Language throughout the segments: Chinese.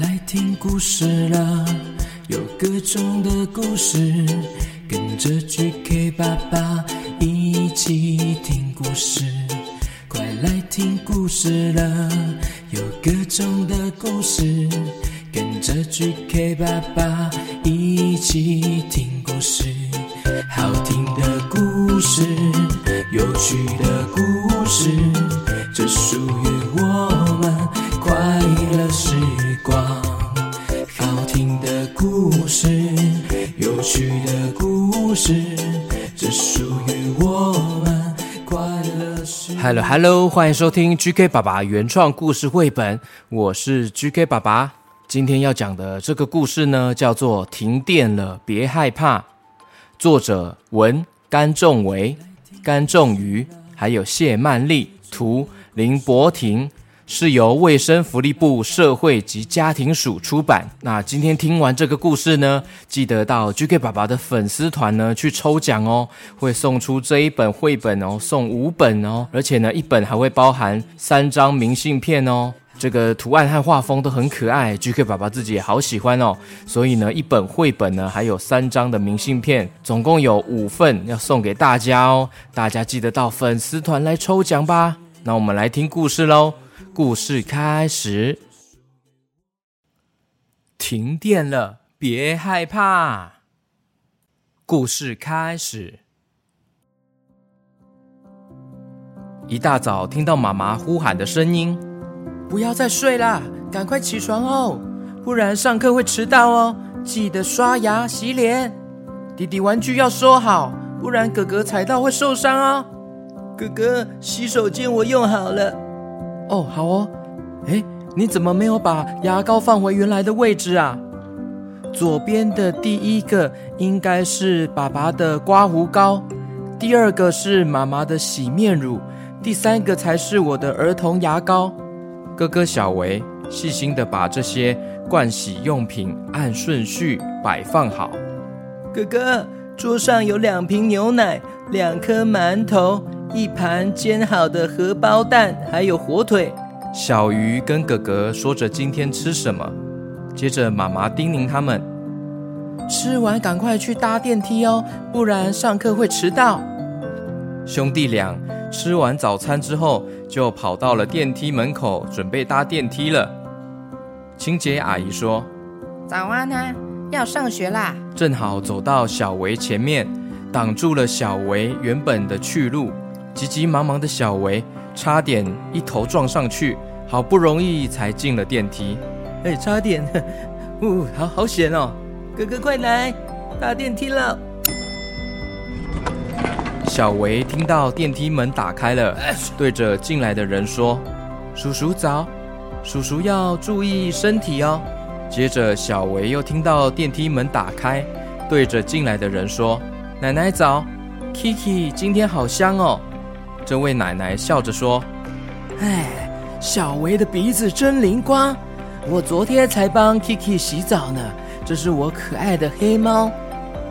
来听故事了，有各种的故事，跟着 GK 爸爸一起听故事。快来听故事了，有各种的故事，跟着 GK 爸爸一起听故事，有趣的故事，这属于我们快乐时。Hello Hello，欢迎收听 GK 爸爸原创故事绘本，我是 GK 爸爸。今天要讲的这个故事呢，叫做《停电了，别害怕》，作者文甘仲维、甘仲瑜，还有谢曼丽，图林博婷，是由卫生福利部社会及家庭署出版。那今天听完这个故事呢，记得到 GK 爸爸的粉丝团呢去抽奖哦，会送出这一本绘本哦，送五本哦，而且呢，一本还会包含三张明信片哦。这个图案和画风都很可爱，GK 爸爸自己也好喜欢哦。所以呢，一本绘本呢，还有三张的明信片，总共有五份要送给大家哦。大家记得到粉丝团来抽奖吧。那我们来听故事喽。故事开始。停电了，别害怕。故事开始。一大早听到妈妈呼喊的声音，不要再睡啦，赶快起床哦，不然上课会迟到哦。记得刷牙洗脸，弟弟玩具要收好，不然哥哥踩到会受伤哦。哥哥，洗手间我用好了。哦，好哦。哎，你怎么没有把牙膏放回原来的位置啊？左边的第一个应该是爸爸的刮胡膏，第二个是妈妈的洗面乳，第三个才是我的儿童牙膏。哥哥小维细心的把这些盥洗用品按顺序摆放好。哥哥，桌上有两瓶牛奶、两颗馒头、一盘煎好的荷包蛋，还有火腿。小鱼跟哥哥说着今天吃什么，接着妈妈叮咛他们：吃完赶快去搭电梯哦，不然上课会迟到。兄弟俩吃完早餐之后，就跑到了电梯门口，准备搭电梯了。清洁阿姨说早安啊，要上学啦！：“正好走到小维前面，挡住了小维原本的去路。急急忙忙的小维差点一头撞上去，好不容易才进了电梯。哎，差点，呜，好好险哦！哥哥快来，搭电梯了。小维听到电梯门打开了，对着进来的人说：“叔叔早，叔叔要注意身体哦。”接着，小维又听到电梯门打开，对着进来的人说：“奶奶早，Kiki 今天好香哦。”这位奶奶笑着说哎，小维的鼻子真灵光，我昨天才帮 Kiki 洗澡呢。这是我可爱的黑猫，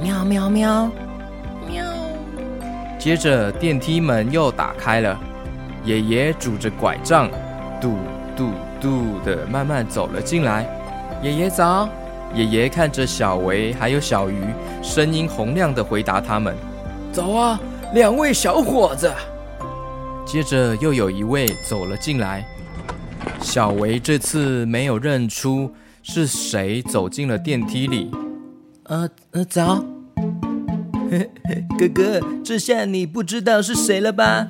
喵喵喵。喵，：“接着电梯门又打开了，爷爷拄着拐杖，嘟嘟嘟的慢慢走了进来。爷爷早。”爷爷看着小维还有小鱼，声音洪亮的回答他们。走啊，两位小伙子。接着又有一位走了进来，小维这次没有认出是谁走进了电梯里。呃呃，早。哥哥，这下你不知道是谁了吧？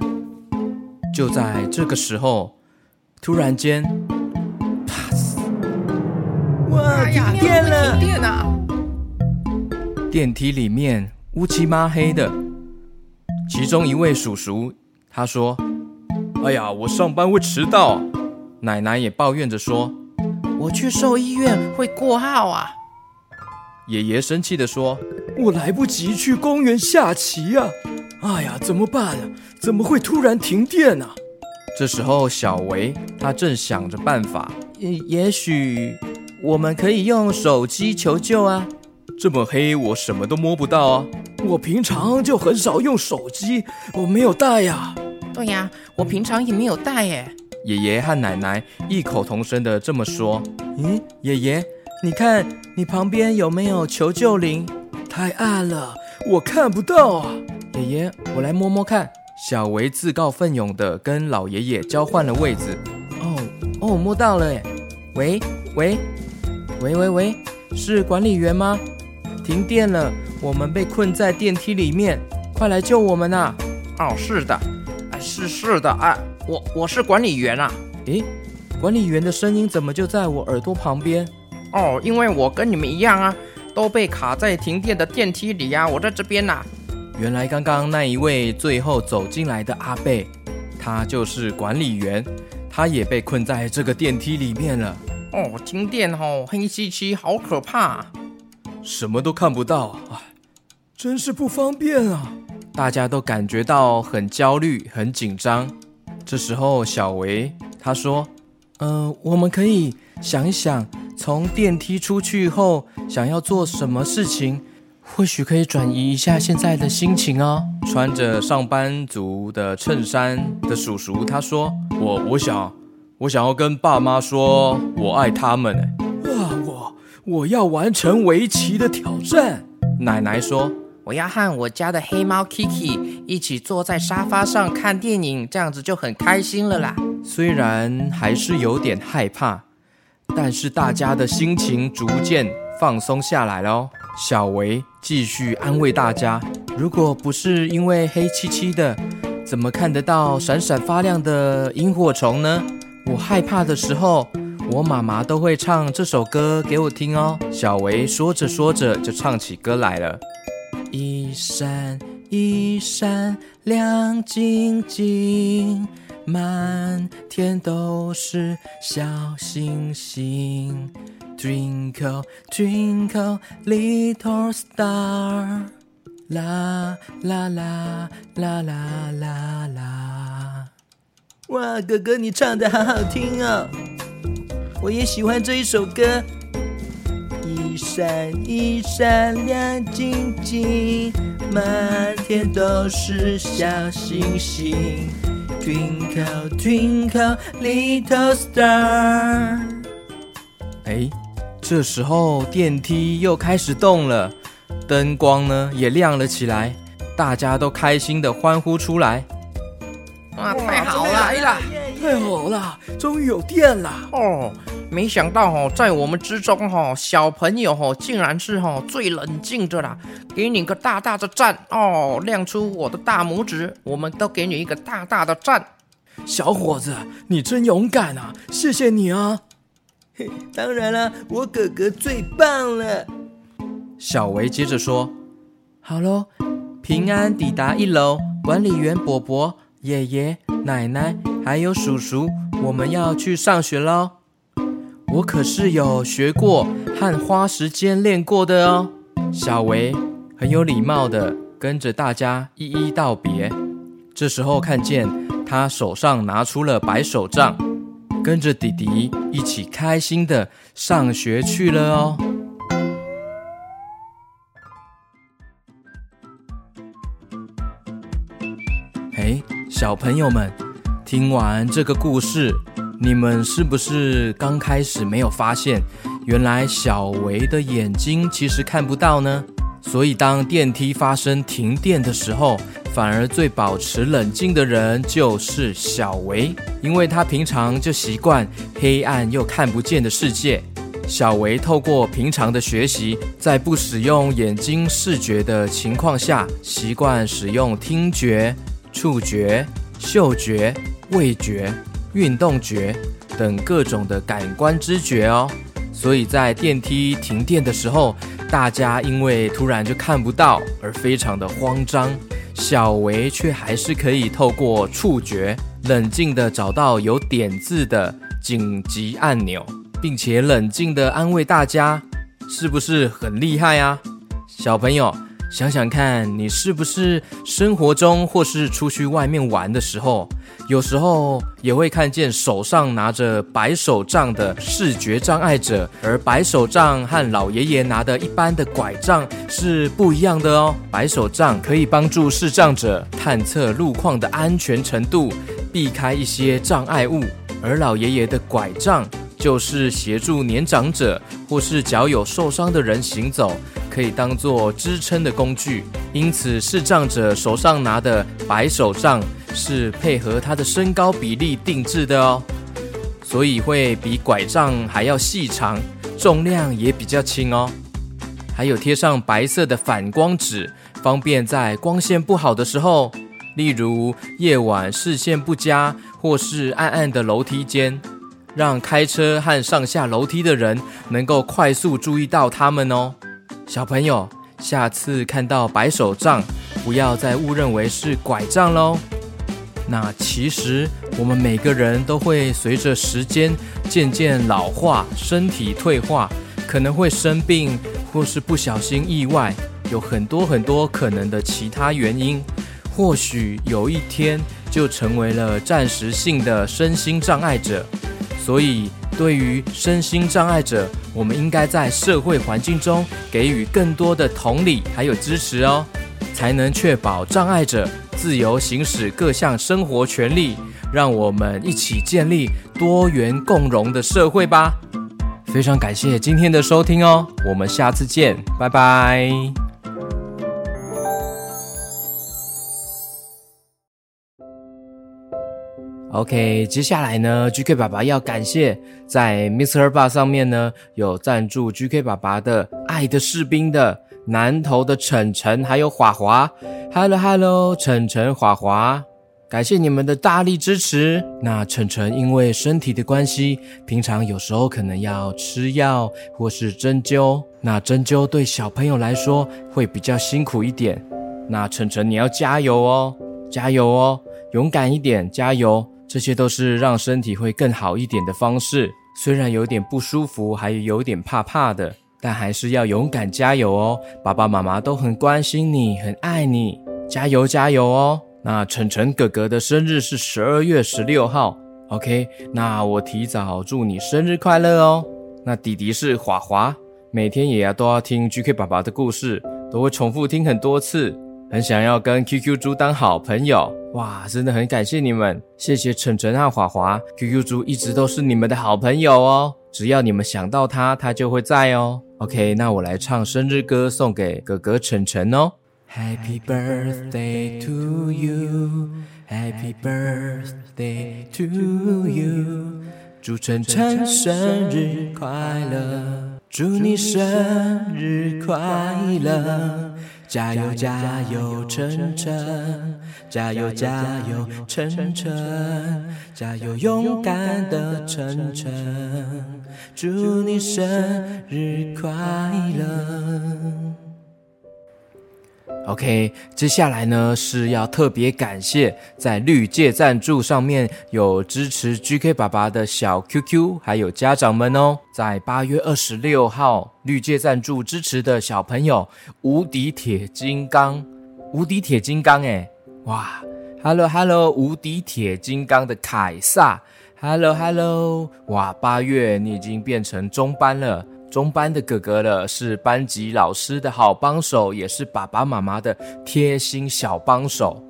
就在这个时候，突然间，哇，停哎电了！停电啊！电梯里面乌漆嘛黑的。其中一位叔叔他说：“哎呀，我上班会迟到。”奶奶也抱怨着说我去兽医院会过号啊！：“爷爷生气的说，我来不及去公园下棋呀、哎呀，怎么办啊？怎么会突然停电啊？这时候小维他正想着办法，也也许我们可以用手机求救啊。这么黑我什么都摸不到啊。我平常就很少用手机，我没有带呀、对呀，我平常也没有带耶。爷爷和奶奶异口同声的这么说：“咦，爷爷，你看你旁边有没有求救铃？太暗了，我看不到啊。爷爷，我来摸摸看。”小维自告奋勇的跟老爷爷交换了位置。哦哦，摸到了耶！喂喂喂喂喂，是管理员吗？停电了，我们被困在电梯里面，快来救我们呐！哦，是的，是是的哎，我我是管理员啊。诶，管理员的声音怎么就在我耳朵旁边？哦，因为我跟你们一样啊，都被卡在停电的电梯里呀。我在这边呐。原来刚刚那一位最后走进来的阿贝，他就是管理员，他也被困在这个电梯里面了。哦，停电哦，黑漆漆，好可怕，什么都看不到，哎，真是不方便啊！大家都感觉到很焦虑、很紧张。这时候，小维他说：“呃，我们可以想一想，从电梯出去后想要做什么事情。”或许可以转移一下现在的心情哦。穿着上班族的衬衫的叔叔他说：“我我想，我想要跟爸妈说，我爱他们。”哇，我我要完成围棋的挑战。奶奶说：“我要和我家的黑猫 Kiki 一起坐在沙发上看电影，这样子就很开心了啦。”虽然还是有点害怕，但是大家的心情逐渐放松下来了哦。小维继续安慰大家：“如果不是因为黑漆漆的，怎么看得到闪闪发亮的萤火虫呢？我害怕的时候，我妈妈都会唱这首歌给我听哦。”小维说着说着就唱起歌来了：“一闪一闪亮晶晶满天都是小星星。Twinkle twinkle little star 啦啦啦啦啦啦啦。哇哥哥你唱的好好听哦我也喜欢这一首歌。一闪一闪亮晶晶，满天都是小星星。Twinkle, twinkle, little star。哎。这时候电梯又开始动了，灯光呢也亮了起来，大家都开心的欢呼出来。哇，太好了，太好了，终于有电了！哦，没想到哦，在我们之中哈，小朋友哈，竟然是哈最冷静的啦！给你个大大的赞哦，亮出我的大拇指，我们都给你一个大大的赞。小伙子，你真勇敢啊！谢谢你啊！当然了，我哥哥最棒了。小维接着说：“好喽，平安抵达一楼，管理员伯伯、爷爷、奶奶还有叔叔，我们要去上学喽。我可是有学过和花时间练过的哦。”小维很有礼貌的跟着大家一一道别。这时候看见他手上拿出了白手杖。跟着弟弟一起开心的上学去了哦。嘿，小朋友们，听完这个故事，你们是不是刚开始没有发现，原来小维的眼睛其实看不到呢？所以当电梯发生停电的时候，反而最保持冷静的人就是小维，因为他平常就习惯黑暗又看不见的世界。小维透过平常的学习，在不使用眼睛视觉的情况下，习惯使用听觉、触觉、嗅觉、味觉、运动觉等各种的感官知觉哦。所以在电梯停电的时候，大家因为突然就看不到而非常的慌张。小维却还是可以透过触觉，冷静地找到有点字的紧急按钮，并且冷静地安慰大家，是不是很厉害啊，小朋友？想想看，你是不是生活中或是出去外面玩的时候，有时候也会看见手上拿着白手杖的视觉障碍者，而白手杖和老爷爷拿的一般的拐杖是不一样的哦。白手杖可以帮助视障者探测路况的安全程度，避开一些障碍物，而老爷爷的拐杖就是协助年长者或是脚有受伤的人行走，可以当做支撑的工具。因此，视障者手上拿的白手杖是配合他的身高比例定制的哦，所以会比拐杖还要细长，重量也比较轻哦。还有贴上白色的反光纸，方便在光线不好的时候，例如夜晚视线不佳或是暗暗的楼梯间。让开车和上下楼梯的人能够快速注意到他们哦，小朋友，下次看到白手杖，不要再误认为是拐杖喽。那其实我们每个人都会随着时间渐渐老化，身体退化，可能会生病，或是不小心意外，有很多很多可能的其他原因，或许有一天就成为了暂时性的身心障碍者。所以，对于身心障碍者，我们应该在社会环境中给予更多的同理还有支持哦，才能确保障碍者自由行使各项生活权利。让我们一起建立多元共荣的社会吧！非常感谢今天的收听哦，我们下次见，拜拜。OK，接下来呢，GK 爸爸要感谢在 Mr. Bar 上面呢有赞助 GK 爸爸的爱的士兵的南投的晨晨还有华华，Hello Hello，晨晨华华，感谢你们的大力支持。那晨晨因为身体的关系，平常有时候可能要吃药或是针灸，那针灸对小朋友来说会比较辛苦一点。那晨晨你要加油哦，加油哦，勇敢一点，加油。这些都是让身体会更好一点的方式，虽然有点不舒服，还有点怕怕的，但还是要勇敢加油哦！爸爸妈妈都很关心你，很爱你，加油加油哦！那晨晨哥哥的生日是十二月十六号，OK，那我提早祝你生日快乐哦！那弟弟是华华，每天也要都要听 GK 爸爸的故事，都会重复听很多次。很想要跟 QQ 猪当好朋友哇！真的很感谢你们，谢谢晨晨和华华，QQ 猪一直都是你们的好朋友哦。只要你们想到他，他就会在哦。OK，那我来唱生日歌送给哥哥晨晨哦。Happy birthday to you，Happy birthday to you，祝晨晨生日快乐，祝你生日快乐。加油加油，晨晨！加油加油，晨晨！加油，勇敢的晨晨！祝你生日快乐！OK，接下来呢是要特别感谢在绿界赞助上面有支持 GK 爸爸的小 QQ，还有家长们哦。在八月二十六号绿界赞助支持的小朋友，无敌铁金刚，无敌铁金刚哎，哇，Hello Hello，无敌铁金刚的凯撒，Hello Hello，哇，八月你已经变成中班了。中班的哥哥了，是班级老师的好帮手，也是爸爸妈妈的贴心小帮手。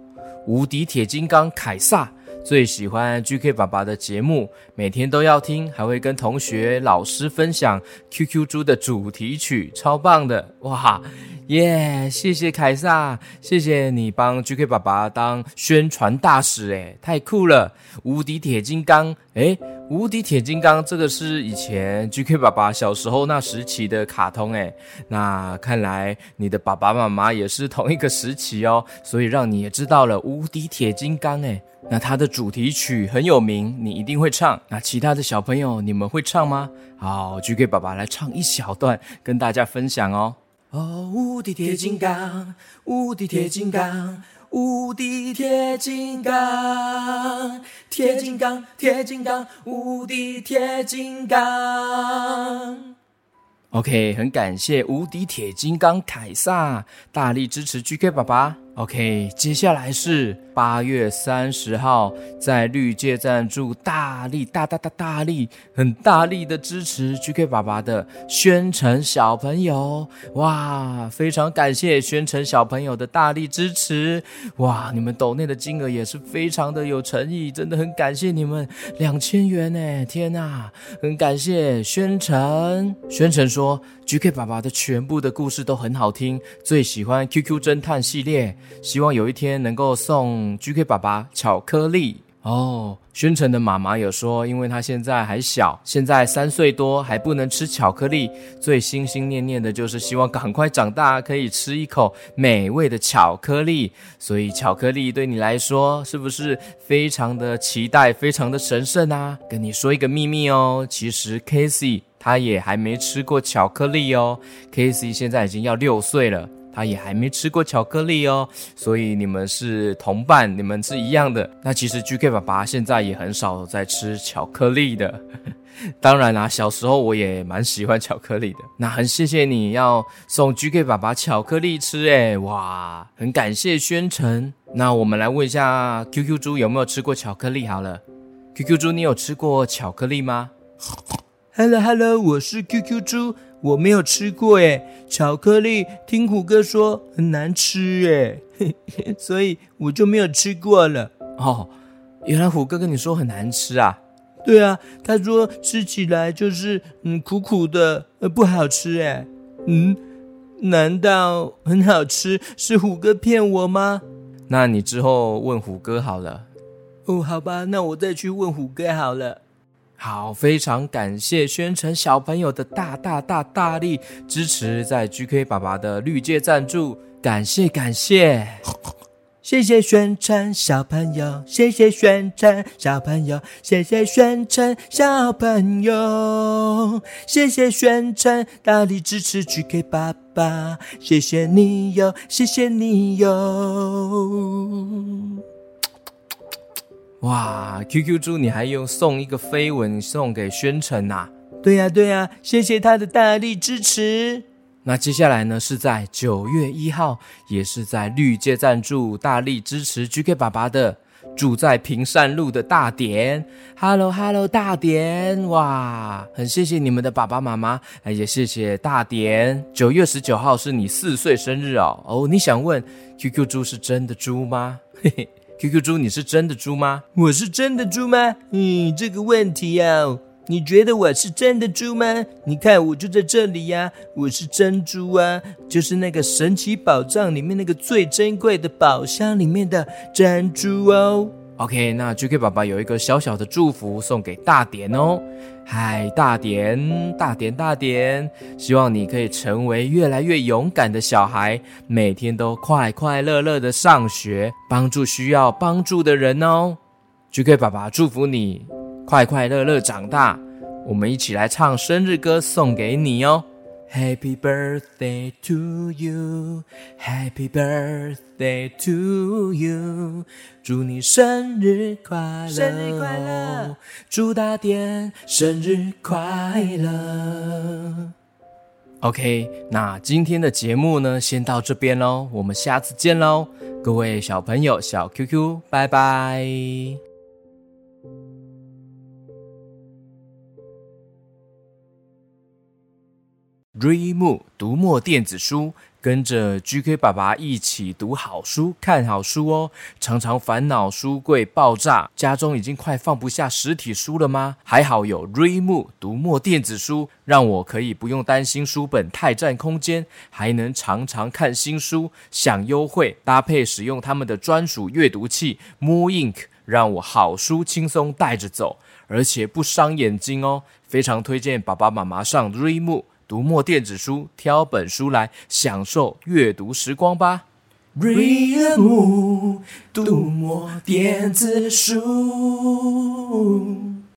无敌铁金刚凯撒最喜欢 GK 爸爸的节目，每天都要听，还会跟同学、老师分享 QQ 猪的主题曲，超棒的哇！耶，谢谢凯撒，谢谢你帮 GK 爸爸当宣传大使，诶，太酷了！无敌铁金刚，诶，无敌铁金刚这个是以前 GK 爸爸小时候那时期的卡通，诶，那看来你的爸爸妈妈也是同一个时期哦，所以让你也知道了无敌铁金刚，诶，那它的主题曲很有名，你一定会唱。那其他的小朋友，你们会唱吗？好，GK 爸爸来唱一小段，跟大家分享哦。哦，无敌铁金刚，无敌铁金刚，无敌铁金刚，铁金刚，铁金刚，无敌铁金刚。OK，很感谢无敌铁金刚凯撒大力支持 GK 爸爸。OK，接下来是八月三十号，在绿界赞助大力大大大大力很大力的支持 GK 爸爸的宣城小朋友，哇，非常感谢宣城小朋友的大力支持，哇，你们抖内的金额也是非常的有诚意，真的很感谢你们。两千元呢，天哪，很感谢宣城，宣城说 GK 爸爸的全部的故事都很好听，最喜欢 QQ 侦探系列。希望有一天能够送 GK 爸爸巧克力哦。宣城的妈妈有说，因为他现在还小，现在三岁多还不能吃巧克力，最心心念念的就是希望赶快长大，可以吃一口美味的巧克力。所以巧克力对你来说是不是非常的期待，非常的神圣啊？跟你说一个秘密哦，其实 Casey 他也还没吃过巧克力哦。Casey 现在已经要六岁了。他也还没吃过巧克力哦，所以你们是同伴，你们是一样的。那其实 GK 爸爸现在也很少在吃巧克力的。当然啦，小时候我也蛮喜欢巧克力的。那很谢谢你要送 GK 爸爸巧克力吃，诶，哇，很感谢宣城。那我们来问一下 QQ 猪有没有吃过巧克力？好了，QQ 猪，你有吃过巧克力吗？Hello Hello，我是 QQ 猪。我没有吃过诶，巧克力听虎哥说很难吃诶，所以我就没有吃过了。哦，原来虎哥跟你说很难吃啊？对啊，他说吃起来就是嗯苦苦的，呃不好吃诶。嗯，难道很好吃是虎哥骗我吗？那你之后问虎哥好了。哦，好吧，那我再去问虎哥好了。好，非常感谢宣城小朋友的大大大大力支持，在 GK 爸爸的绿界赞助，感谢感谢，谢谢宣城小朋友，谢谢宣城小朋友，谢谢宣城小朋友，谢谢宣城大力支持 GK 爸爸，谢谢你哟，谢谢你哟。哇，QQ 猪，你还用送一个飞吻送给宣城呐？对呀，对呀，谢谢他的大力支持。那接下来呢，是在九月一号，也是在绿界赞助大力支持 GK 爸爸的，住在平山路的大典。Hello，Hello，大典，哇，很谢谢你们的爸爸妈妈，也谢谢大典。九月十九号是你四岁生日哦。哦，你想问 QQ 猪是真的猪吗？嘿嘿。QQ 猪，你是真的猪吗？我是真的猪吗？嗯，这个问题呀，你觉得我是真的猪吗？你看我就在这里呀，我是珍珠啊，就是那个神奇宝藏里面那个最珍贵的宝箱里面的珍珠哦。OK，那 GK 爸爸有一个小小的祝福送给大典哦。嗨，大典，大典，大典，希望你可以成为越来越勇敢的小孩，每天都快快乐乐的上学，帮助需要帮助的人哦。GK 爸爸祝福你快快乐乐长大。我们一起来唱生日歌送给你哦。Happy birthday to you, Happy birthday to you，祝你生日快乐，生日快乐，祝大典生日快乐。OK，那今天的节目呢，先到这边喽，我们下次见喽，各位小朋友、小 QQ，拜拜。Readmoo 读墨电子书，跟着 GK 爸爸一起读好书、看好书哦。常常烦恼书柜爆炸，家中已经快放不下实体书了吗？还好有 Readmoo 读墨电子书，让我可以不用担心书本太占空间，还能常常看新书、享优惠，搭配使用他们的专属阅读器 Mo Ink，让我好书轻松带着走，而且不伤眼睛哦。非常推荐爸爸妈妈上 Readmoo。读墨电子书，挑本书来享受阅读时光吧。Read m 读墨电子书。